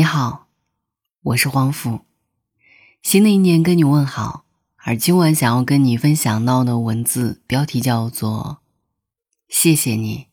你好，我是黄甫。新的一年跟你问好，而今晚想要跟你分享到的文字标题叫做“谢谢你，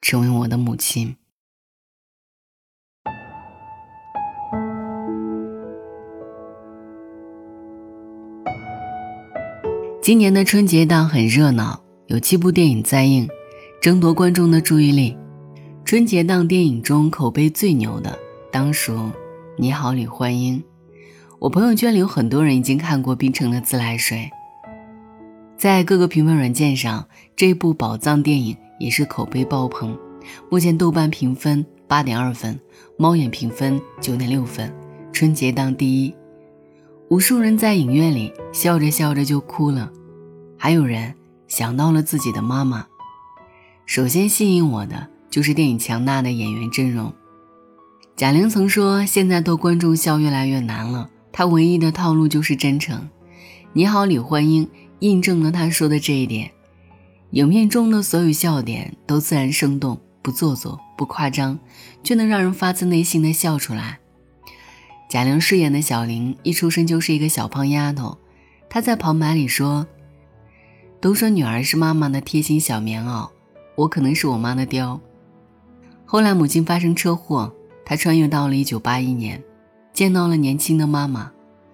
成为我的母亲”。今年的春节档很热闹，有七部电影在映，争夺观众的注意力。春节档电影中口碑最牛的。当属《你好，李焕英》，我朋友圈里有很多人已经看过冰城的自来水。在各个评分软件上，这部宝藏电影也是口碑爆棚。目前豆瓣评分八点二分，猫眼评分九点六分，春节档第一。无数人在影院里笑着笑着就哭了，还有人想到了自己的妈妈。首先吸引我的就是电影强大的演员阵容。贾玲曾说：“现在逗观众笑越来越难了，她唯一的套路就是真诚。”你好，李焕英印证了她说的这一点。影片中的所有笑点都自然生动，不做作，不夸张，却能让人发自内心的笑出来。贾玲饰演的小玲一出生就是一个小胖丫头，她在旁白里说：“都说女儿是妈妈的贴心小棉袄，我可能是我妈的貂。”后来母亲发生车祸。他穿越到了1981年，见到了年轻的妈妈，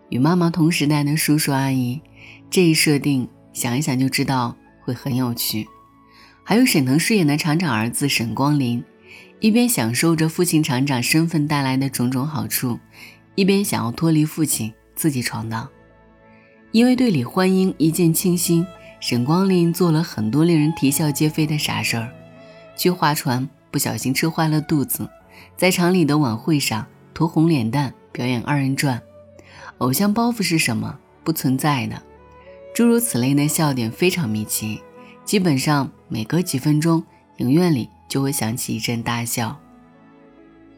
与妈妈同时代的叔叔阿姨。这一设定想一想就知道会很有趣。还有沈腾饰演的厂长儿子沈光林，一边享受着父亲厂长身份带来的种种好处，一边想要脱离父亲自己闯荡。因为对李焕英一见倾心，沈光林做了很多令人啼笑皆非的傻事儿，去划船不小心吃坏了肚子。在厂里的晚会上涂红脸蛋表演二人转，偶像包袱是什么？不存在的。诸如此类的笑点非常密集，基本上每隔几分钟，影院里就会响起一阵大笑。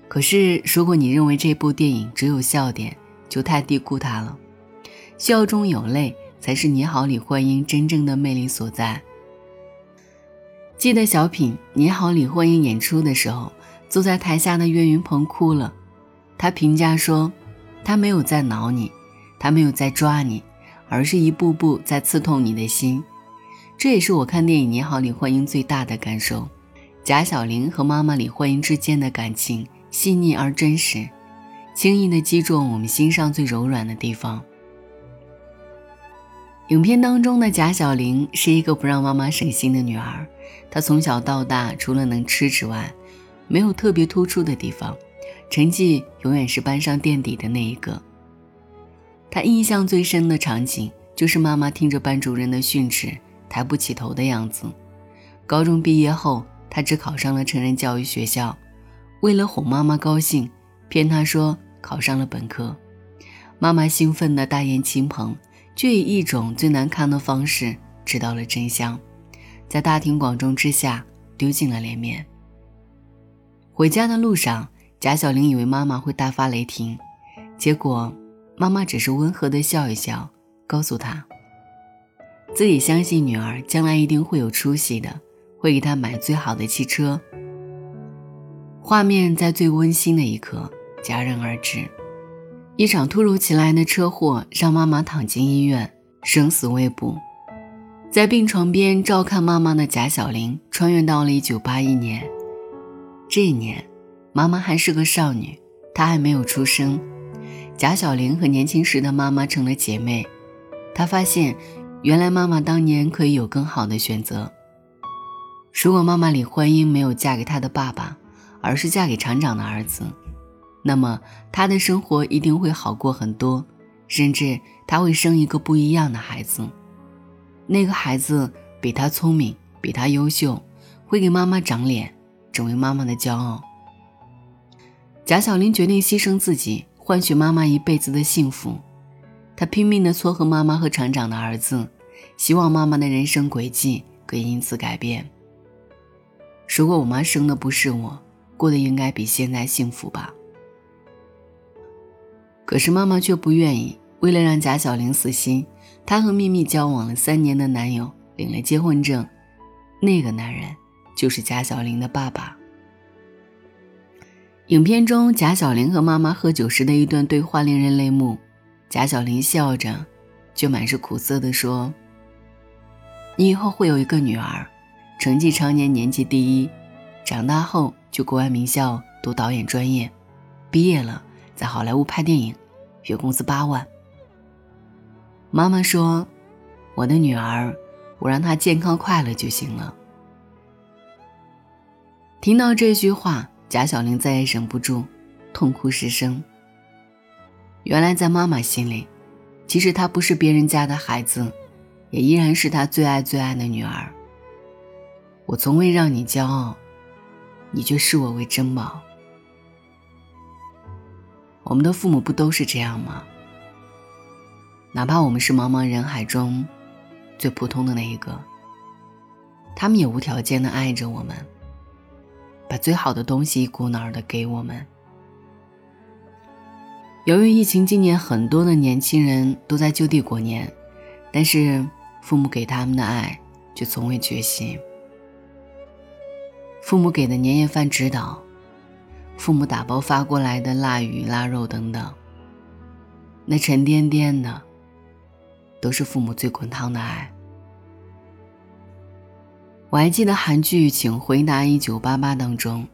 可是，如果你认为这部电影只有笑点，就太低估它了。笑中有泪，才是你好，李焕英真正的魅力所在。记得小品《你好，李焕英》演出的时候。坐在台下的岳云鹏哭了，他评价说：“他没有在挠你，他没有在抓你，而是一步步在刺痛你的心。”这也是我看电影《你好，李焕英》最大的感受。贾小玲和妈妈李焕英之间的感情细腻而真实，轻易的击中我们心上最柔软的地方。影片当中的贾小玲是一个不让妈妈省心的女儿，她从小到大除了能吃之外，没有特别突出的地方，成绩永远是班上垫底的那一个。他印象最深的场景就是妈妈听着班主任的训斥，抬不起头的样子。高中毕业后，他只考上了成人教育学校，为了哄妈妈高兴，骗她说考上了本科。妈妈兴奋的大言亲朋，却以一种最难堪的方式知道了真相，在大庭广众之下丢尽了脸面。回家的路上，贾小玲以为妈妈会大发雷霆，结果妈妈只是温和的笑一笑，告诉她自己相信女儿将来一定会有出息的，会给她买最好的汽车。画面在最温馨的一刻戛然而止，一场突如其来的车祸让妈妈躺进医院，生死未卜。在病床边照看妈妈的贾小玲，穿越到了1981年。这一年，妈妈还是个少女，她还没有出生。贾小玲和年轻时的妈妈成了姐妹。她发现，原来妈妈当年可以有更好的选择。如果妈妈李焕英没有嫁给她的爸爸，而是嫁给厂长的儿子，那么她的生活一定会好过很多，甚至她会生一个不一样的孩子。那个孩子比她聪明，比她优秀，会给妈妈长脸。成为妈妈的骄傲。贾小玲决定牺牲自己，换取妈妈一辈子的幸福。她拼命地撮合妈妈和厂长的儿子，希望妈妈的人生轨迹可以因此改变。如果我妈生的不是我，过得应该比现在幸福吧？可是妈妈却不愿意。为了让贾小玲死心，她和秘密交往了三年的男友领了结婚证。那个男人。就是贾小玲的爸爸。影片中贾小玲和妈妈喝酒时的一段对话令人泪目。贾小玲笑着，却满是苦涩地说：“你以后会有一个女儿，成绩常年年级第一，长大后去国外名校读导演专业，毕业了在好莱坞拍电影，月工资八万。”妈妈说：“我的女儿，我让她健康快乐就行了。”听到这句话。贾小玲再也忍不住，痛哭失声。原来，在妈妈心里，即使她不是别人家的孩子，也依然是她最爱最爱的女儿。我从未让你骄傲，你却视我为珍宝。我们的父母不都是这样吗？哪怕我们是茫茫人海中最普通的那一个，他们也无条件的爱着我们。把最好的东西一股脑的给我们。由于疫情，今年很多的年轻人都在就地过年，但是父母给他们的爱却从未缺席。父母给的年夜饭指导，父母打包发过来的腊鱼、腊肉等等，那沉甸甸的，都是父母最滚烫的爱。我还记得韩剧《请回答一九八八》当中，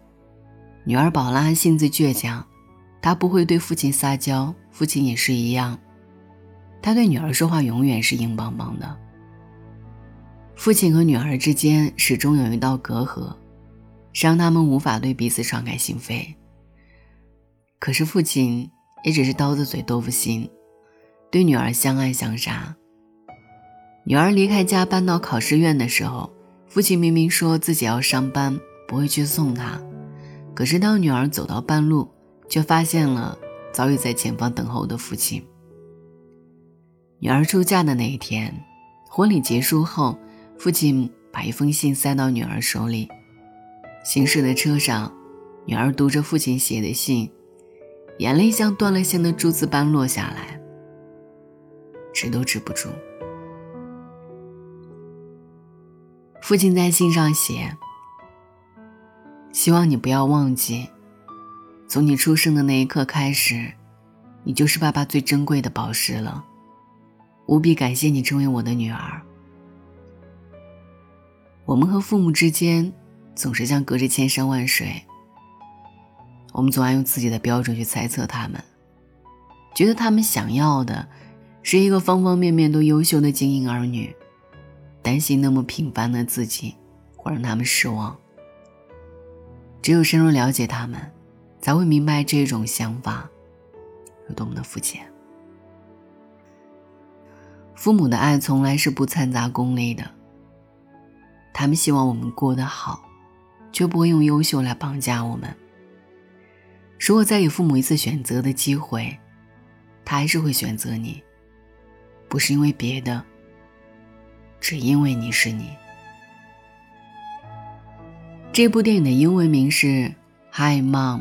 女儿宝拉性子倔强，她不会对父亲撒娇，父亲也是一样。他对女儿说话永远是硬邦邦的。父亲和女儿之间始终有一道隔阂，让他们无法对彼此敞开心扉。可是父亲也只是刀子嘴豆腐心，对女儿相爱相杀。女儿离开家搬到考试院的时候。父亲明明说自己要上班，不会去送她，可是当女儿走到半路，却发现了早已在前方等候的父亲。女儿出嫁的那一天，婚礼结束后，父亲把一封信塞到女儿手里。行驶的车上，女儿读着父亲写的信，眼泪像断了线的珠子般落下来，止都止不住。父亲在信上写：“希望你不要忘记，从你出生的那一刻开始，你就是爸爸最珍贵的宝石了。无比感谢你成为我的女儿。我们和父母之间总是像隔着千山万水，我们总爱用自己的标准去猜测他们，觉得他们想要的是一个方方面面都优秀的精英儿女。”担心那么平凡的自己会让他们失望。只有深入了解他们，才会明白这种想法有多么的肤浅。父母的爱从来是不掺杂功利的，他们希望我们过得好，却不会用优秀来绑架我们。如果再给父母一次选择的机会，他还是会选择你，不是因为别的。只因为你是你。这部电影的英文名是《Hi Mom》。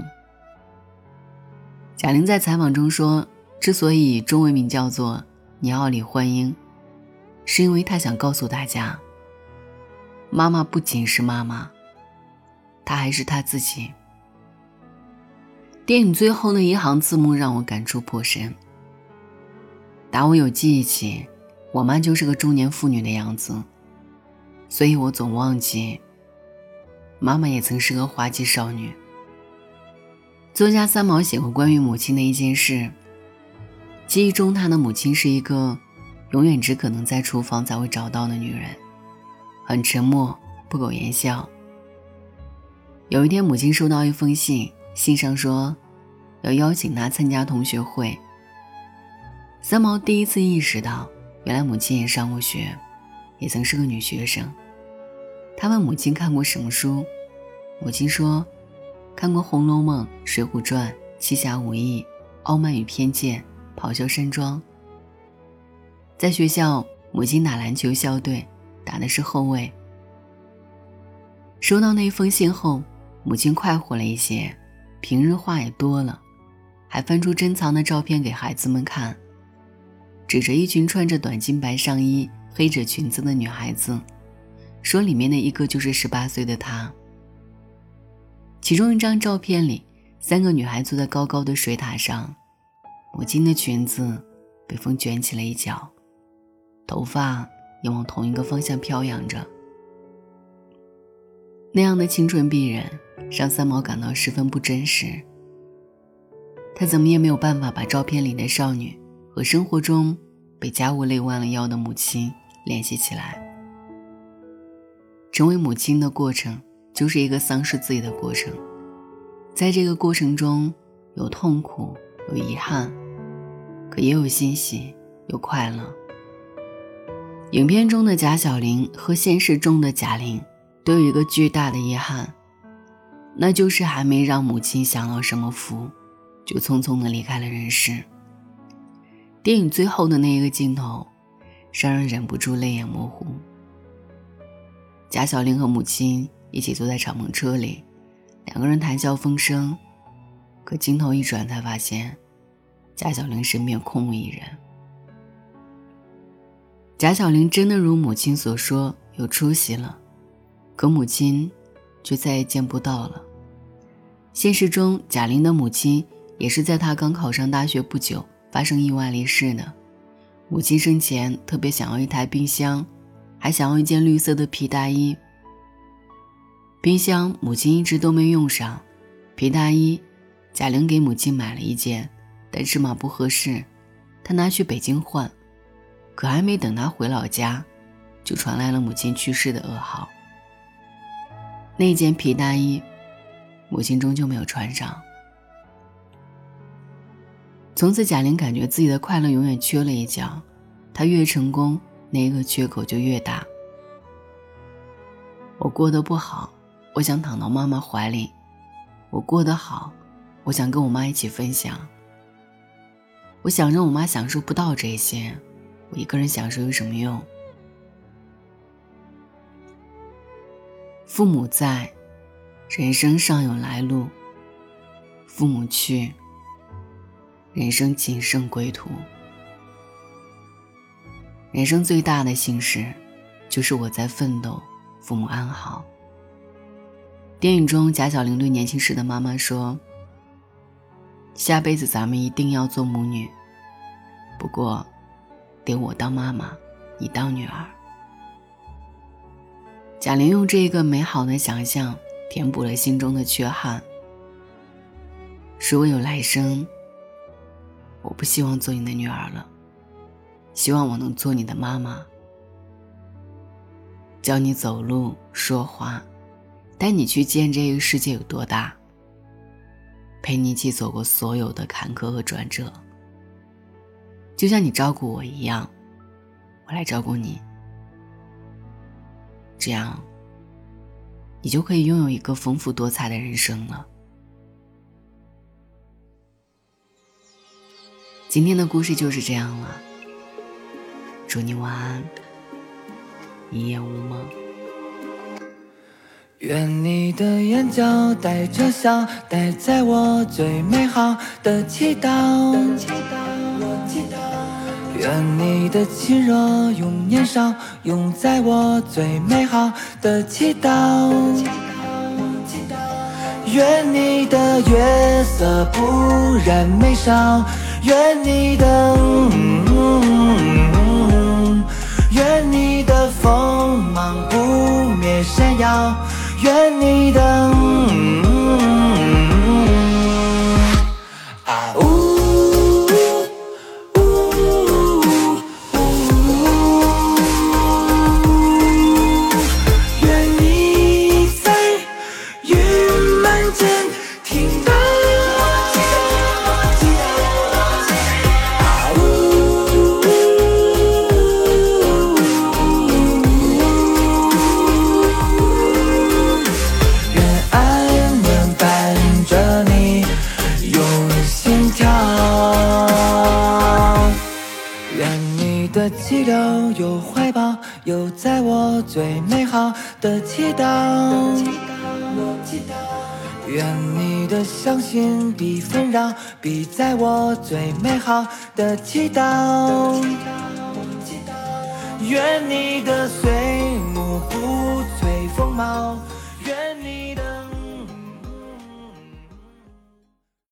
贾玲在采访中说，之所以中文名叫做《你好，李焕英》，是因为她想告诉大家，妈妈不仅是妈妈，她还是她自己。电影最后那一行字幕让我感触颇深。打我有记忆起。我妈就是个中年妇女的样子，所以我总忘记，妈妈也曾是个花季少女。作家三毛写过关于母亲的一件事，记忆中她的母亲是一个永远只可能在厨房才会找到的女人，很沉默，不苟言笑。有一天，母亲收到一封信，信上说要邀请她参加同学会。三毛第一次意识到。原来母亲也上过学，也曾是个女学生。他问母亲看过什么书，母亲说：“看过《红楼梦》《水浒传》《七侠五义》《傲慢与偏见》《咆哮山庄》。”在学校，母亲打篮球校队，打的是后卫。收到那封信后，母亲快活了一些，平日话也多了，还翻出珍藏的照片给孩子们看。指着一群穿着短金白上衣、黑着裙子的女孩子，说：“里面的一个就是十八岁的她。”其中一张照片里，三个女孩坐在高高的水塔上，母亲的裙子被风卷起了一角，头发也往同一个方向飘扬着。那样的清纯逼人，让三毛感到十分不真实。他怎么也没有办法把照片里的少女和生活中被家务累弯了腰的母亲联系起来。成为母亲的过程，就是一个丧失自己的过程。在这个过程中，有痛苦，有遗憾，可也有欣喜，有快乐。影片中的贾小玲和现实中的贾玲都有一个巨大的遗憾，那就是还没让母亲享到什么福，就匆匆的离开了人世。电影最后的那一个镜头，让人忍不住泪眼模糊。贾小玲和母亲一起坐在敞篷车里。两个人谈笑风生，可镜头一转，才发现贾小玲身边空无一人。贾小玲真的如母亲所说有出息了，可母亲却再也见不到了。现实中，贾玲的母亲也是在她刚考上大学不久发生意外离世呢。母亲生前特别想要一台冰箱，还想要一件绿色的皮大衣。冰箱，母亲一直都没用上。皮大衣，贾玲给母亲买了一件，但尺码不合适，她拿去北京换。可还没等她回老家，就传来了母亲去世的噩耗。那件皮大衣，母亲终究没有穿上。从此，贾玲感觉自己的快乐永远缺了一角，她越成功，那个缺口就越大。我过得不好。我想躺到妈妈怀里，我过得好，我想跟我妈一起分享。我想着我妈享受不到这些，我一个人享受有什么用？父母在，人生尚有来路；父母去，人生仅剩归途。人生最大的幸事，就是我在奋斗，父母安好。电影中，贾小玲对年轻时的妈妈说：“下辈子咱们一定要做母女，不过，得我当妈妈，你当女儿。”贾玲用这一个美好的想象填补了心中的缺憾。如果有来生，我不希望做你的女儿了，希望我能做你的妈妈，教你走路、说话。带你去见这个世界有多大，陪你一起走过所有的坎坷和转折，就像你照顾我一样，我来照顾你，这样，你就可以拥有一个丰富多彩的人生了。今天的故事就是这样了，祝你晚安，一夜无梦。愿你的眼角带着笑，带在我最美好的祈祷。愿你的亲热永年少，永在我最美好的祈祷。愿你的月色不染眉梢，愿你的，愿你的锋芒不灭闪耀。愿你的。有怀抱，有在我最美好的祈祷。愿你的相信比纷扰，比在我最美好的祈祷。愿你的岁暮不摧风貌。